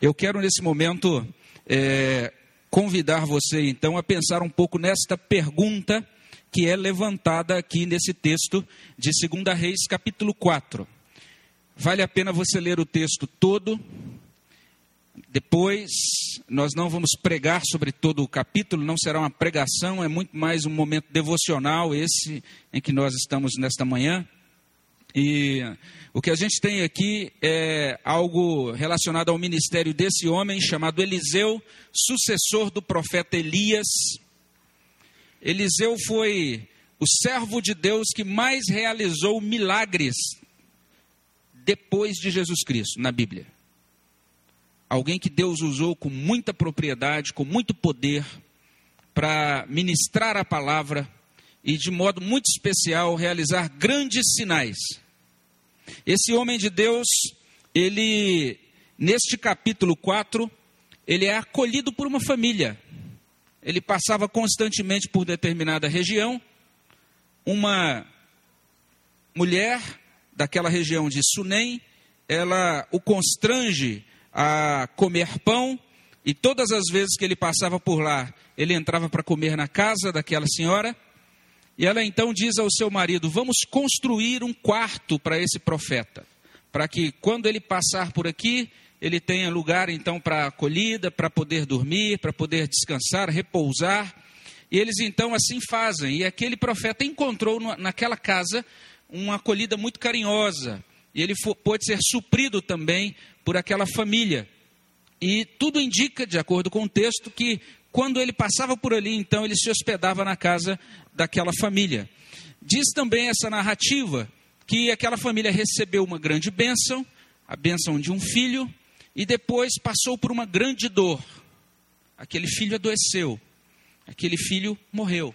Eu quero nesse momento é, convidar você então a pensar um pouco nesta pergunta que é levantada aqui nesse texto de 2 Reis, capítulo 4. Vale a pena você ler o texto todo. Depois, nós não vamos pregar sobre todo o capítulo, não será uma pregação, é muito mais um momento devocional esse em que nós estamos nesta manhã. E o que a gente tem aqui é algo relacionado ao ministério desse homem chamado Eliseu, sucessor do profeta Elias. Eliseu foi o servo de Deus que mais realizou milagres depois de Jesus Cristo na Bíblia. Alguém que Deus usou com muita propriedade, com muito poder, para ministrar a palavra e de modo muito especial realizar grandes sinais. Esse homem de Deus, ele, neste capítulo 4, ele é acolhido por uma família. Ele passava constantemente por determinada região. Uma mulher daquela região de Sunem, ela o constrange a comer pão, e todas as vezes que ele passava por lá, ele entrava para comer na casa daquela senhora. E ela então diz ao seu marido: Vamos construir um quarto para esse profeta, para que quando ele passar por aqui, ele tenha lugar então para acolhida, para poder dormir, para poder descansar, repousar. E eles então assim fazem. E aquele profeta encontrou naquela casa uma acolhida muito carinhosa. E ele pôde ser suprido também por aquela família. E tudo indica, de acordo com o texto, que quando ele passava por ali, então ele se hospedava na casa daquela família. Diz também essa narrativa que aquela família recebeu uma grande bênção, a bênção de um filho, e depois passou por uma grande dor. Aquele filho adoeceu, aquele filho morreu.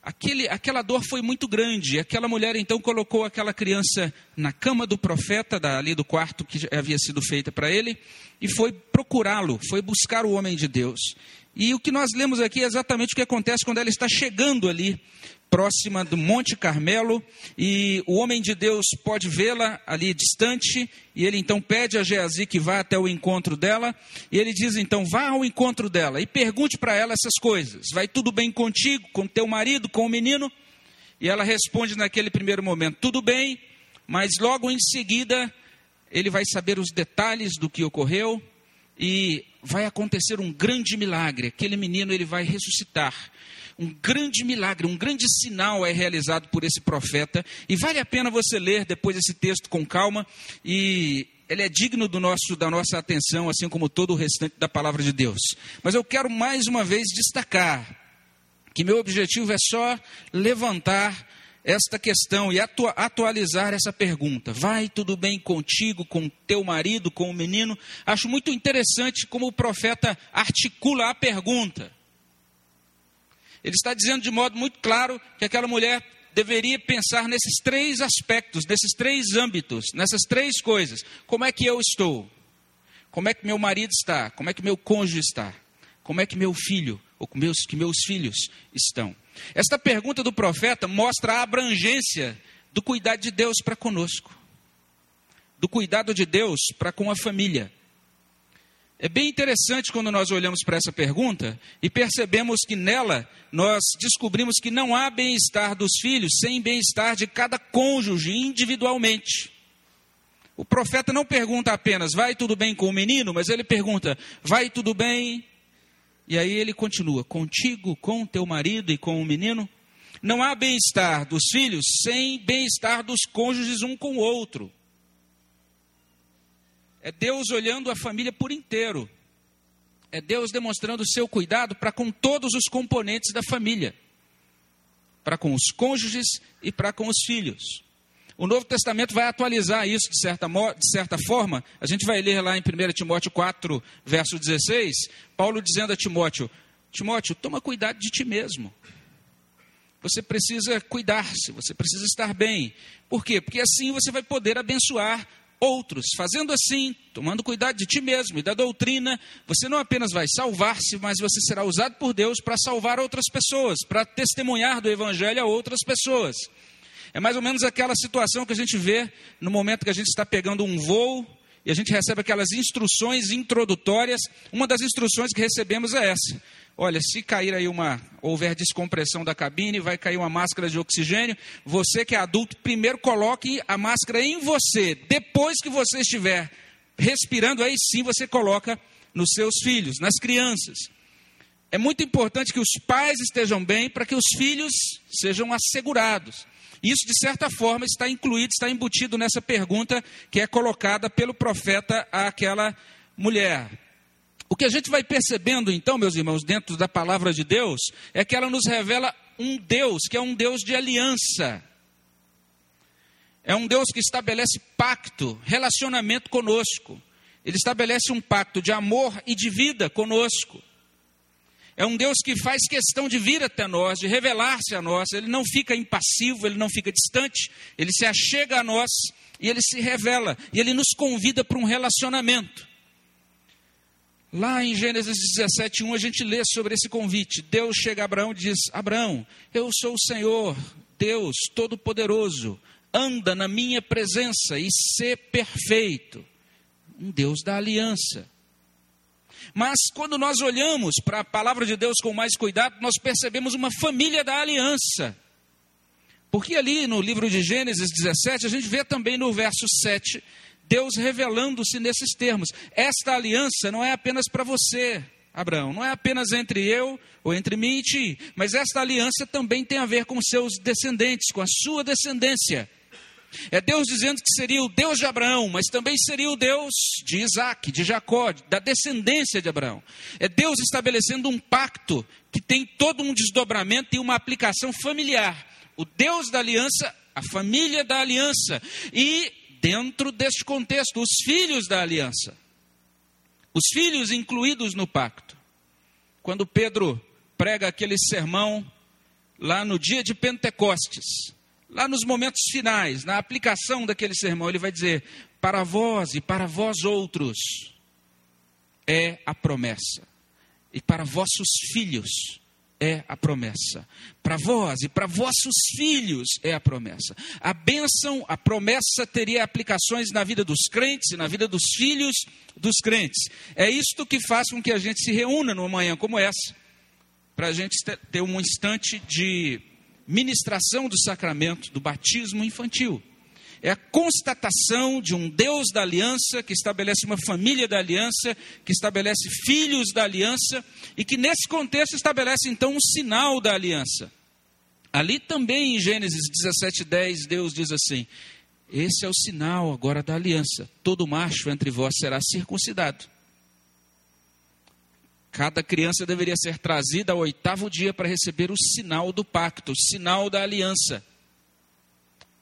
Aquele, aquela dor foi muito grande. Aquela mulher então colocou aquela criança na cama do profeta, ali do quarto que havia sido feita para ele, e foi procurá-lo, foi buscar o homem de Deus. E o que nós lemos aqui é exatamente o que acontece quando ela está chegando ali próxima do Monte Carmelo, e o homem de Deus pode vê-la ali distante, e ele então pede a Geazi que vá até o encontro dela, e ele diz então: vá ao encontro dela e pergunte para ela essas coisas: vai tudo bem contigo, com teu marido, com o menino? E ela responde naquele primeiro momento: tudo bem, mas logo em seguida ele vai saber os detalhes do que ocorreu, e vai acontecer um grande milagre. Aquele menino ele vai ressuscitar um grande milagre, um grande sinal é realizado por esse profeta. E vale a pena você ler depois esse texto com calma. E ele é digno do nosso, da nossa atenção, assim como todo o restante da palavra de Deus. Mas eu quero mais uma vez destacar que meu objetivo é só levantar esta questão e atua, atualizar essa pergunta. Vai tudo bem contigo, com teu marido, com o menino? Acho muito interessante como o profeta articula a pergunta. Ele está dizendo de modo muito claro que aquela mulher deveria pensar nesses três aspectos, nesses três âmbitos, nessas três coisas. Como é que eu estou? Como é que meu marido está? Como é que meu cônjuge está? Como é que meu filho ou meus, que meus filhos estão? Esta pergunta do profeta mostra a abrangência do cuidado de Deus para conosco, do cuidado de Deus para com a família. É bem interessante quando nós olhamos para essa pergunta e percebemos que nela nós descobrimos que não há bem-estar dos filhos sem bem-estar de cada cônjuge individualmente. O profeta não pergunta apenas, vai tudo bem com o menino, mas ele pergunta, vai tudo bem? E aí ele continua, contigo, com teu marido e com o menino? Não há bem-estar dos filhos sem bem-estar dos cônjuges um com o outro. É Deus olhando a família por inteiro. É Deus demonstrando o seu cuidado para com todos os componentes da família, para com os cônjuges e para com os filhos. O Novo Testamento vai atualizar isso de certa, de certa forma. A gente vai ler lá em 1 Timóteo 4, verso 16, Paulo dizendo a Timóteo: Timóteo, toma cuidado de ti mesmo. Você precisa cuidar-se, você precisa estar bem. Por quê? Porque assim você vai poder abençoar outros. Fazendo assim, tomando cuidado de ti mesmo e da doutrina, você não apenas vai salvar-se, mas você será usado por Deus para salvar outras pessoas, para testemunhar do Evangelho a outras pessoas. É mais ou menos aquela situação que a gente vê no momento que a gente está pegando um voo e a gente recebe aquelas instruções introdutórias. Uma das instruções que recebemos é essa: olha, se cair aí uma, houver descompressão da cabine, vai cair uma máscara de oxigênio, você que é adulto, primeiro coloque a máscara em você. Depois que você estiver respirando, aí sim você coloca nos seus filhos, nas crianças. É muito importante que os pais estejam bem para que os filhos sejam assegurados. Isso, de certa forma, está incluído, está embutido nessa pergunta que é colocada pelo profeta àquela mulher. O que a gente vai percebendo, então, meus irmãos, dentro da palavra de Deus, é que ela nos revela um Deus que é um Deus de aliança. É um Deus que estabelece pacto, relacionamento conosco. Ele estabelece um pacto de amor e de vida conosco. É um Deus que faz questão de vir até nós, de revelar-se a nós. Ele não fica impassivo, ele não fica distante, ele se achega a nós e ele se revela. E ele nos convida para um relacionamento. Lá em Gênesis 17, 1, a gente lê sobre esse convite. Deus chega a Abraão e diz: Abraão, eu sou o Senhor, Deus Todo-Poderoso, anda na minha presença e ser perfeito. Um Deus da aliança. Mas quando nós olhamos para a palavra de Deus com mais cuidado, nós percebemos uma família da aliança. Porque ali no livro de Gênesis 17, a gente vê também no verso 7, Deus revelando-se nesses termos. Esta aliança não é apenas para você, Abraão, não é apenas entre eu ou entre mim e ti, mas esta aliança também tem a ver com seus descendentes, com a sua descendência. É Deus dizendo que seria o Deus de Abraão, mas também seria o Deus de Isaac, de Jacó, da descendência de Abraão. É Deus estabelecendo um pacto que tem todo um desdobramento e uma aplicação familiar. O Deus da aliança, a família da aliança. E, dentro deste contexto, os filhos da aliança. Os filhos incluídos no pacto. Quando Pedro prega aquele sermão lá no dia de Pentecostes lá nos momentos finais, na aplicação daquele sermão, ele vai dizer: Para vós e para vós outros é a promessa, e para vossos filhos é a promessa. Para vós e para vossos filhos é a promessa. A bênção, a promessa teria aplicações na vida dos crentes e na vida dos filhos dos crentes. É isto que faz com que a gente se reúna numa manhã como essa, para a gente ter um instante de ministração do sacramento do batismo infantil. É a constatação de um Deus da aliança, que estabelece uma família da aliança, que estabelece filhos da aliança, e que nesse contexto estabelece então um sinal da aliança. Ali também em Gênesis 17,10, Deus diz assim: Esse é o sinal agora da aliança: todo macho entre vós será circuncidado. Cada criança deveria ser trazida ao oitavo dia para receber o sinal do pacto, o sinal da aliança.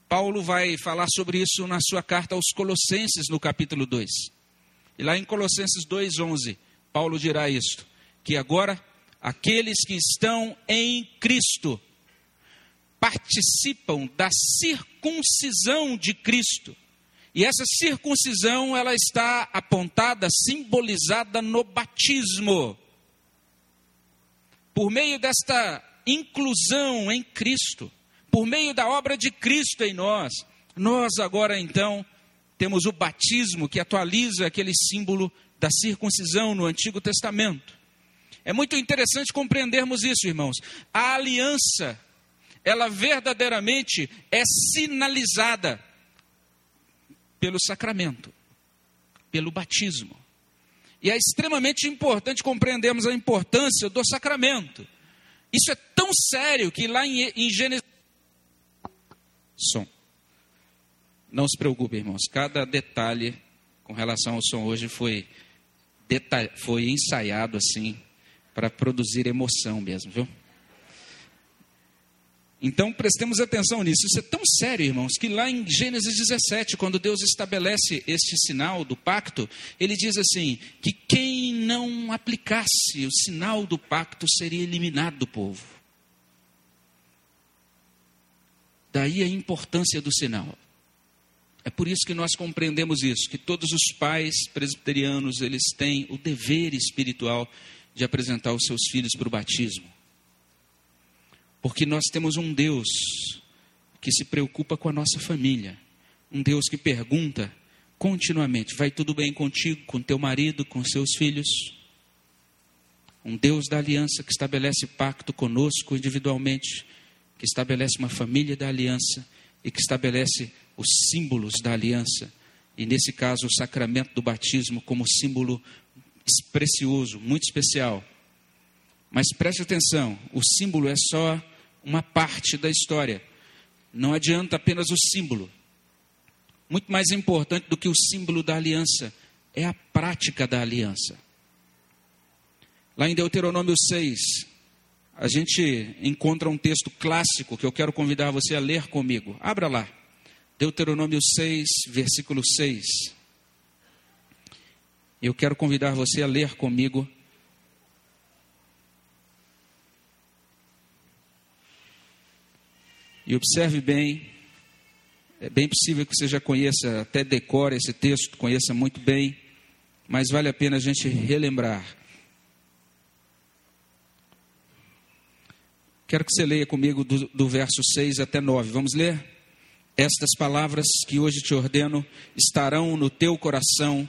Paulo vai falar sobre isso na sua carta aos Colossenses, no capítulo 2. E lá em Colossenses 2,11, Paulo dirá isto: que agora aqueles que estão em Cristo participam da circuncisão de Cristo. E essa circuncisão, ela está apontada, simbolizada no batismo por meio desta inclusão em Cristo, por meio da obra de Cristo em nós, nós agora então temos o batismo que atualiza aquele símbolo da circuncisão no Antigo Testamento. É muito interessante compreendermos isso, irmãos. A aliança, ela verdadeiramente é sinalizada pelo sacramento, pelo batismo. E é extremamente importante compreendermos a importância do sacramento. Isso é tão sério que lá em, em Gênesis. Som. Não se preocupe, irmãos. Cada detalhe com relação ao som hoje foi, foi ensaiado assim para produzir emoção mesmo, viu? Então prestemos atenção nisso. Isso é tão sério, irmãos, que lá em Gênesis 17, quando Deus estabelece este sinal do pacto, ele diz assim: que quem não aplicasse o sinal do pacto seria eliminado do povo. Daí a importância do sinal. É por isso que nós compreendemos isso, que todos os pais presbiterianos, eles têm o dever espiritual de apresentar os seus filhos para o batismo. Porque nós temos um Deus que se preocupa com a nossa família. Um Deus que pergunta continuamente. Vai tudo bem contigo, com teu marido, com seus filhos? Um Deus da aliança que estabelece pacto conosco individualmente, que estabelece uma família da aliança e que estabelece os símbolos da aliança. E nesse caso, o sacramento do batismo como símbolo precioso, muito especial. Mas preste atenção: o símbolo é só uma parte da história. Não adianta apenas o símbolo. Muito mais importante do que o símbolo da aliança é a prática da aliança. Lá em Deuteronômio 6, a gente encontra um texto clássico que eu quero convidar você a ler comigo. Abra lá. Deuteronômio 6, versículo 6. Eu quero convidar você a ler comigo. E observe bem é bem possível que você já conheça, até decore esse texto, conheça muito bem, mas vale a pena a gente relembrar. Quero que você leia comigo do, do verso 6 até 9. Vamos ler? Estas palavras que hoje te ordeno estarão no teu coração,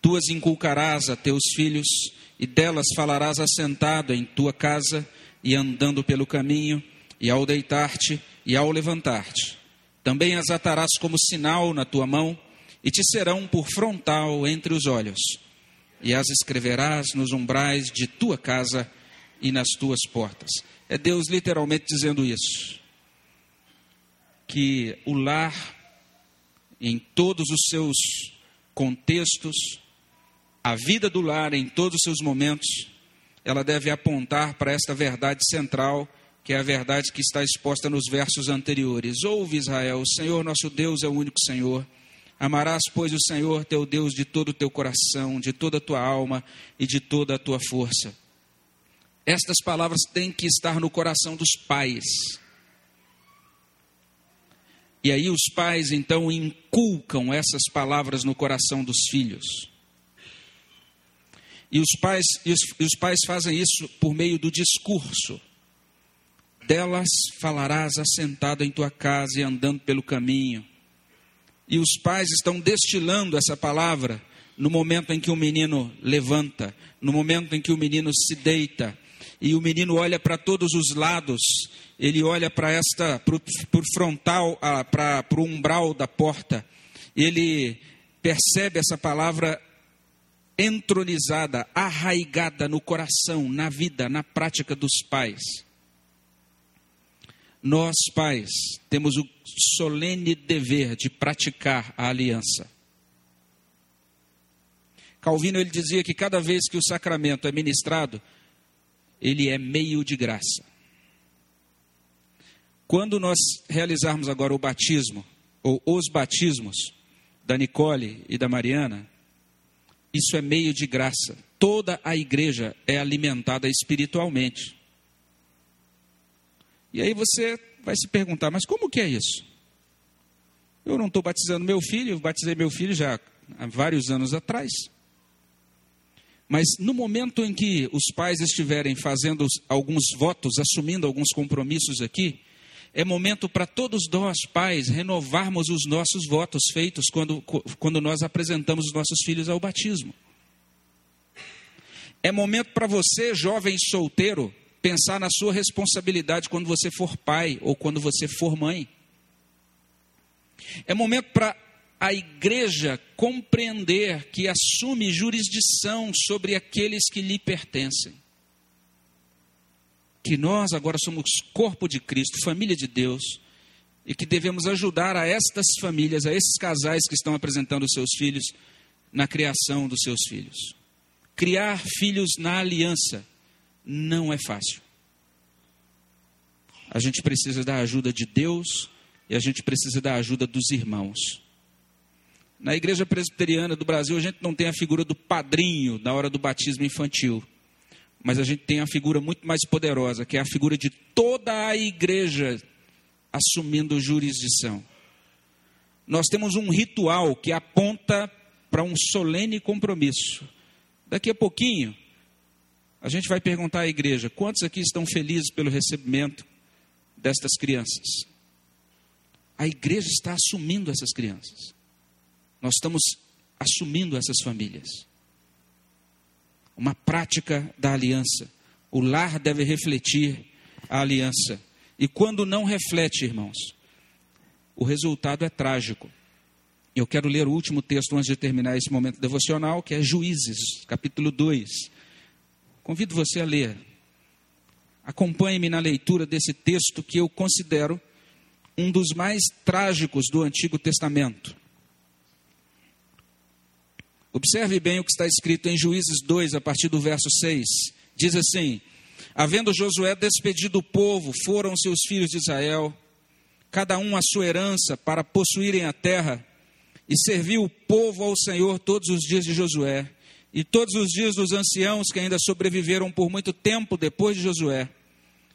tu as inculcarás a teus filhos, e delas falarás assentado em tua casa e andando pelo caminho, e ao deitar-te e ao levantar-te também as atarás como sinal na tua mão e te serão por frontal entre os olhos. E as escreverás nos umbrais de tua casa e nas tuas portas. É Deus literalmente dizendo isso. Que o lar, em todos os seus contextos, a vida do lar em todos os seus momentos, ela deve apontar para esta verdade central que é a verdade que está exposta nos versos anteriores. Ouve, Israel, o Senhor nosso Deus é o único Senhor. Amarás, pois, o Senhor teu Deus de todo o teu coração, de toda a tua alma e de toda a tua força. Estas palavras têm que estar no coração dos pais. E aí os pais então inculcam essas palavras no coração dos filhos. E os pais, e os, e os pais fazem isso por meio do discurso delas falarás assentado em tua casa e andando pelo caminho. E os pais estão destilando essa palavra no momento em que o menino levanta, no momento em que o menino se deita, e o menino olha para todos os lados, ele olha para esta, para o frontal, para o umbral da porta, ele percebe essa palavra entronizada, arraigada no coração, na vida, na prática dos pais. Nós, pais, temos o solene dever de praticar a aliança. Calvino ele dizia que cada vez que o sacramento é ministrado, ele é meio de graça. Quando nós realizarmos agora o batismo, ou os batismos, da Nicole e da Mariana, isso é meio de graça. Toda a igreja é alimentada espiritualmente. E aí você vai se perguntar, mas como que é isso? Eu não estou batizando meu filho, eu batizei meu filho já há vários anos atrás. Mas no momento em que os pais estiverem fazendo alguns votos, assumindo alguns compromissos aqui, é momento para todos nós, pais, renovarmos os nossos votos feitos quando, quando nós apresentamos os nossos filhos ao batismo. É momento para você, jovem solteiro, pensar na sua responsabilidade quando você for pai ou quando você for mãe. É momento para a igreja compreender que assume jurisdição sobre aqueles que lhe pertencem. Que nós agora somos corpo de Cristo, família de Deus, e que devemos ajudar a estas famílias, a esses casais que estão apresentando os seus filhos na criação dos seus filhos. Criar filhos na aliança não é fácil. A gente precisa da ajuda de Deus e a gente precisa da ajuda dos irmãos. Na igreja presbiteriana do Brasil, a gente não tem a figura do padrinho na hora do batismo infantil, mas a gente tem a figura muito mais poderosa, que é a figura de toda a igreja assumindo jurisdição. Nós temos um ritual que aponta para um solene compromisso. Daqui a pouquinho, a gente vai perguntar à igreja: quantos aqui estão felizes pelo recebimento destas crianças? A igreja está assumindo essas crianças. Nós estamos assumindo essas famílias. Uma prática da aliança. O lar deve refletir a aliança. E quando não reflete, irmãos, o resultado é trágico. Eu quero ler o último texto antes de terminar esse momento devocional, que é Juízes, capítulo 2. Convido você a ler. Acompanhe-me na leitura desse texto que eu considero um dos mais trágicos do Antigo Testamento. Observe bem o que está escrito em Juízes 2, a partir do verso 6. Diz assim: Havendo Josué despedido o povo, foram seus filhos de Israel, cada um a sua herança, para possuírem a terra, e serviu o povo ao Senhor todos os dias de Josué, e todos os dias dos anciãos que ainda sobreviveram por muito tempo depois de Josué,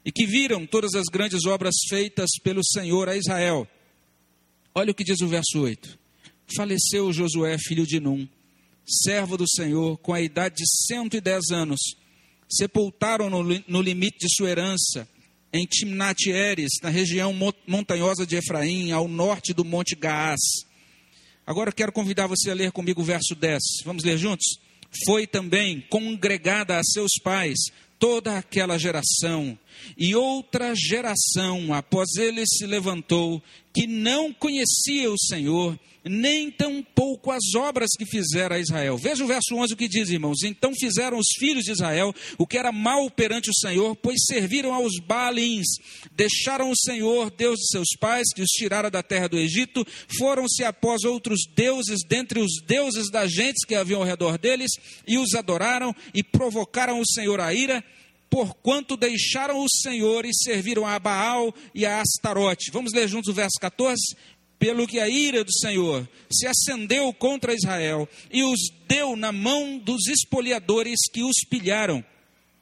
e que viram todas as grandes obras feitas pelo Senhor a Israel. Olha o que diz o verso 8: Faleceu Josué, filho de Num, servo do Senhor, com a idade de 110 anos. Sepultaram no, no limite de sua herança, em Timnat Eres, na região montanhosa de Efraim, ao norte do Monte Gaás. Agora eu quero convidar você a ler comigo o verso 10. Vamos ler juntos? Foi também congregada a seus pais toda aquela geração, e outra geração após ele se levantou, que não conhecia o Senhor, nem tampouco as obras que fizera Israel. Veja o verso 11 o que diz, irmãos. Então fizeram os filhos de Israel o que era mal perante o Senhor, pois serviram aos Baalins, deixaram o Senhor, Deus de seus pais, que os tirara da terra do Egito, foram-se após outros deuses, dentre os deuses das gentes que haviam ao redor deles, e os adoraram e provocaram o Senhor a ira, porquanto deixaram o Senhor e serviram a Baal e a Astarote. Vamos ler juntos o verso 14? pelo que a ira do Senhor se acendeu contra Israel e os deu na mão dos espoliadores que os pilharam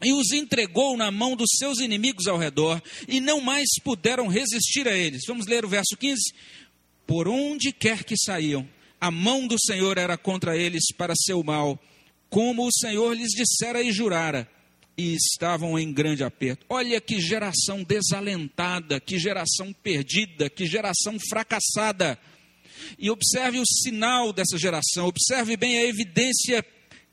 e os entregou na mão dos seus inimigos ao redor, e não mais puderam resistir a eles. Vamos ler o verso 15. Por onde quer que saíam, a mão do Senhor era contra eles para seu mal, como o Senhor lhes dissera e jurara e estavam em grande aperto. Olha que geração desalentada, que geração perdida, que geração fracassada. E observe o sinal dessa geração, observe bem a evidência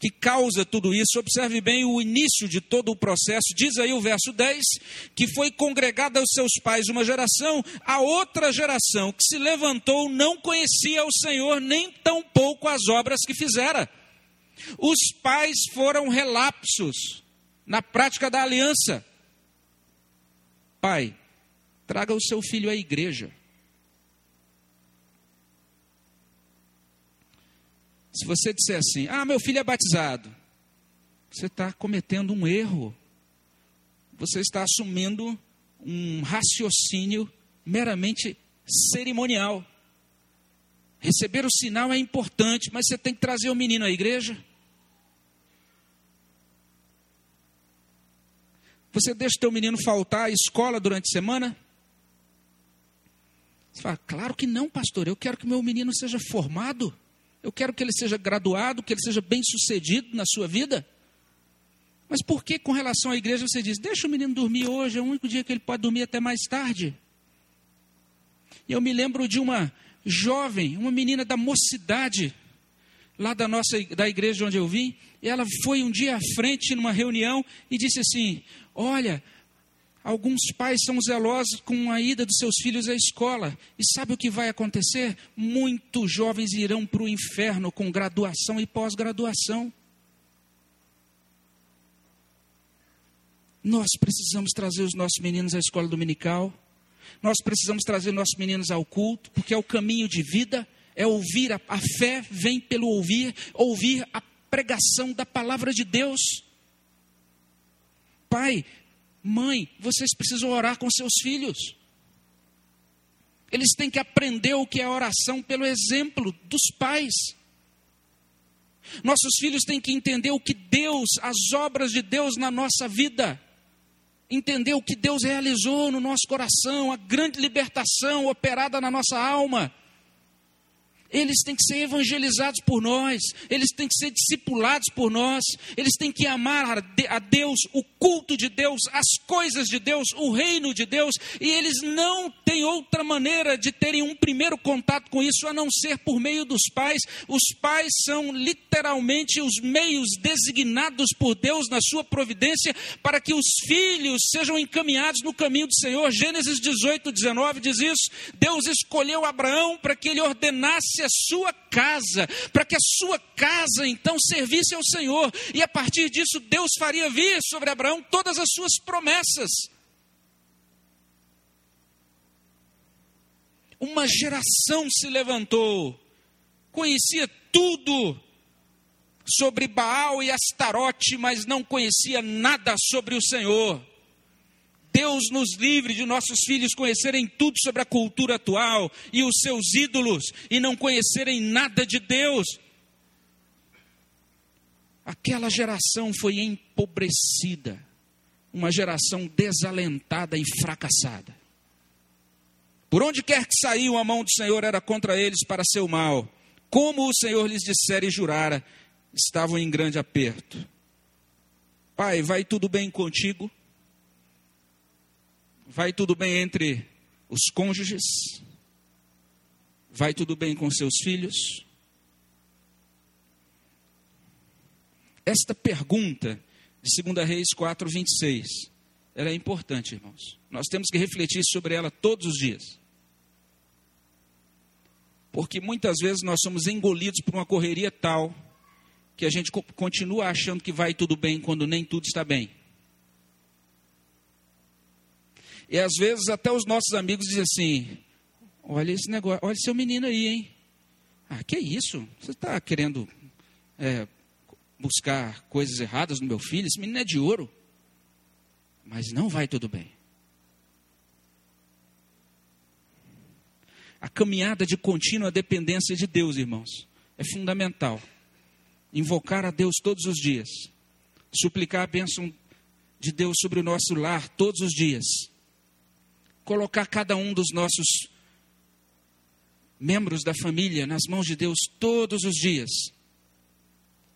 que causa tudo isso, observe bem o início de todo o processo. Diz aí o verso 10: que foi congregada aos seus pais uma geração, a outra geração que se levantou não conhecia o Senhor, nem tampouco as obras que fizera. Os pais foram relapsos na prática da aliança. Pai, traga o seu filho à igreja. Se você disser assim, ah, meu filho é batizado, você está cometendo um erro. Você está assumindo um raciocínio meramente cerimonial. Receber o sinal é importante, mas você tem que trazer o menino à igreja. Você deixa teu menino faltar à escola durante a semana? Você fala, claro que não, pastor. Eu quero que meu menino seja formado. Eu quero que ele seja graduado, que ele seja bem sucedido na sua vida. Mas por que, com relação à igreja, você diz: deixa o menino dormir hoje, é o único dia que ele pode dormir até mais tarde? E eu me lembro de uma jovem, uma menina da mocidade, lá da nossa da igreja onde eu vim, ela foi um dia à frente numa reunião e disse assim: Olha, alguns pais são zelosos com a ida dos seus filhos à escola. E sabe o que vai acontecer? Muitos jovens irão para o inferno com graduação e pós-graduação. Nós precisamos trazer os nossos meninos à escola dominical. Nós precisamos trazer nossos meninos ao culto, porque é o caminho de vida, é ouvir, a, a fé vem pelo ouvir, ouvir a pregação da palavra de Deus. Pai, mãe, vocês precisam orar com seus filhos. Eles têm que aprender o que é oração pelo exemplo dos pais. Nossos filhos têm que entender o que Deus, as obras de Deus na nossa vida. Entender o que Deus realizou no nosso coração, a grande libertação operada na nossa alma. Eles têm que ser evangelizados por nós, eles têm que ser discipulados por nós, eles têm que amar a Deus, o culto de Deus, as coisas de Deus, o reino de Deus, e eles não têm outra maneira de terem um primeiro contato com isso a não ser por meio dos pais. Os pais são literalmente os meios designados por Deus na sua providência para que os filhos sejam encaminhados no caminho do Senhor. Gênesis 18, 19 diz isso. Deus escolheu Abraão para que ele ordenasse a sua casa, para que a sua casa então servisse ao Senhor, e a partir disso Deus faria vir sobre Abraão todas as suas promessas. Uma geração se levantou, conhecia tudo sobre Baal e Astarote, mas não conhecia nada sobre o Senhor. Deus nos livre de nossos filhos conhecerem tudo sobre a cultura atual e os seus ídolos e não conhecerem nada de Deus. Aquela geração foi empobrecida, uma geração desalentada e fracassada. Por onde quer que saiu, a mão do Senhor era contra eles para seu mal. Como o Senhor lhes dissera e jurara, estavam em grande aperto. Pai, vai tudo bem contigo? Vai tudo bem entre os cônjuges? Vai tudo bem com seus filhos? Esta pergunta de 2 Reis 4, 26, ela é importante, irmãos. Nós temos que refletir sobre ela todos os dias. Porque muitas vezes nós somos engolidos por uma correria tal que a gente continua achando que vai tudo bem quando nem tudo está bem. E às vezes até os nossos amigos dizem assim: olha esse negócio, olha seu menino aí, hein? Ah, que isso? Você está querendo é, buscar coisas erradas no meu filho? Esse menino é de ouro. Mas não vai tudo bem. A caminhada de contínua dependência de Deus, irmãos, é fundamental. Invocar a Deus todos os dias. Suplicar a bênção de Deus sobre o nosso lar todos os dias colocar cada um dos nossos membros da família nas mãos de Deus todos os dias.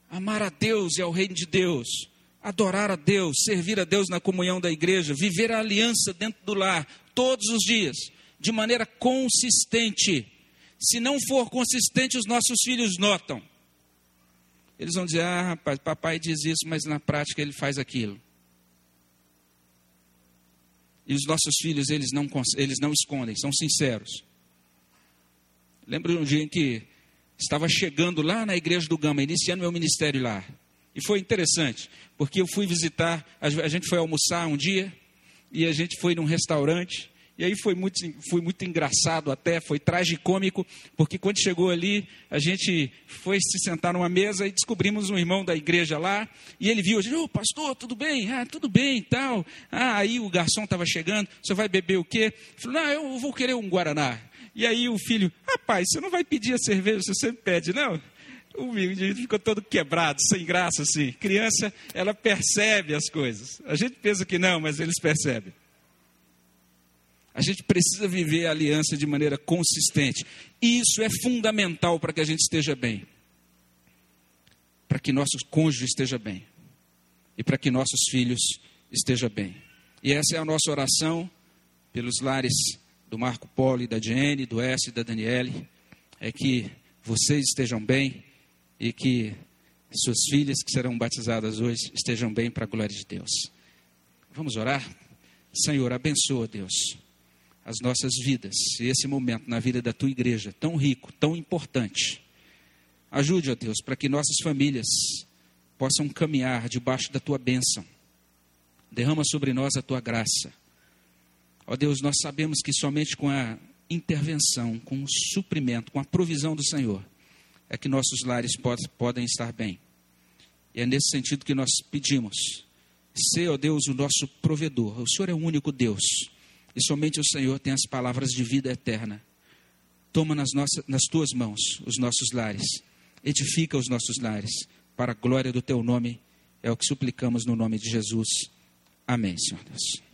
Amar a Deus e ao reino de Deus, adorar a Deus, servir a Deus na comunhão da igreja, viver a aliança dentro do lar todos os dias, de maneira consistente. Se não for consistente, os nossos filhos notam. Eles vão dizer: Ah, rapaz, papai diz isso, mas na prática ele faz aquilo. E os nossos filhos, eles não, eles não escondem, são sinceros. Lembro um dia em que estava chegando lá na igreja do Gama, iniciando meu ministério lá. E foi interessante, porque eu fui visitar, a gente foi almoçar um dia, e a gente foi num restaurante, e aí foi muito, foi muito engraçado até, foi tragicômico, porque quando chegou ali, a gente foi se sentar numa mesa e descobrimos um irmão da igreja lá, e ele viu, a ô oh, pastor, tudo bem? Ah, tudo bem e tal. Ah, aí o garçom estava chegando, você vai beber o quê? Ele falou, não, eu vou querer um Guaraná. E aí o filho, rapaz, você não vai pedir a cerveja, você sempre pede, não? O menino ficou todo quebrado, sem graça, assim. Criança, ela percebe as coisas. A gente pensa que não, mas eles percebem. A gente precisa viver a aliança de maneira consistente. Isso é fundamental para que a gente esteja bem. Para que nosso cônjuge esteja bem. E para que nossos filhos estejam bem. E essa é a nossa oração pelos lares do Marco Polo e da Diene, do S e da Daniele. É que vocês estejam bem e que suas filhas que serão batizadas hoje estejam bem para a glória de Deus. Vamos orar? Senhor, abençoa, Deus as nossas vidas e esse momento na vida da tua igreja, tão rico, tão importante. Ajude, ó Deus, para que nossas famílias possam caminhar debaixo da tua bênção. Derrama sobre nós a tua graça. Ó Deus, nós sabemos que somente com a intervenção, com o suprimento, com a provisão do Senhor, é que nossos lares podem estar bem. E é nesse sentido que nós pedimos. Ser, ó Deus, o nosso provedor. O Senhor é o único Deus e somente o Senhor tem as palavras de vida eterna. Toma nas, nossas, nas tuas mãos os nossos lares, edifica os nossos lares, para a glória do teu nome, é o que suplicamos no nome de Jesus. Amém, Senhor Deus.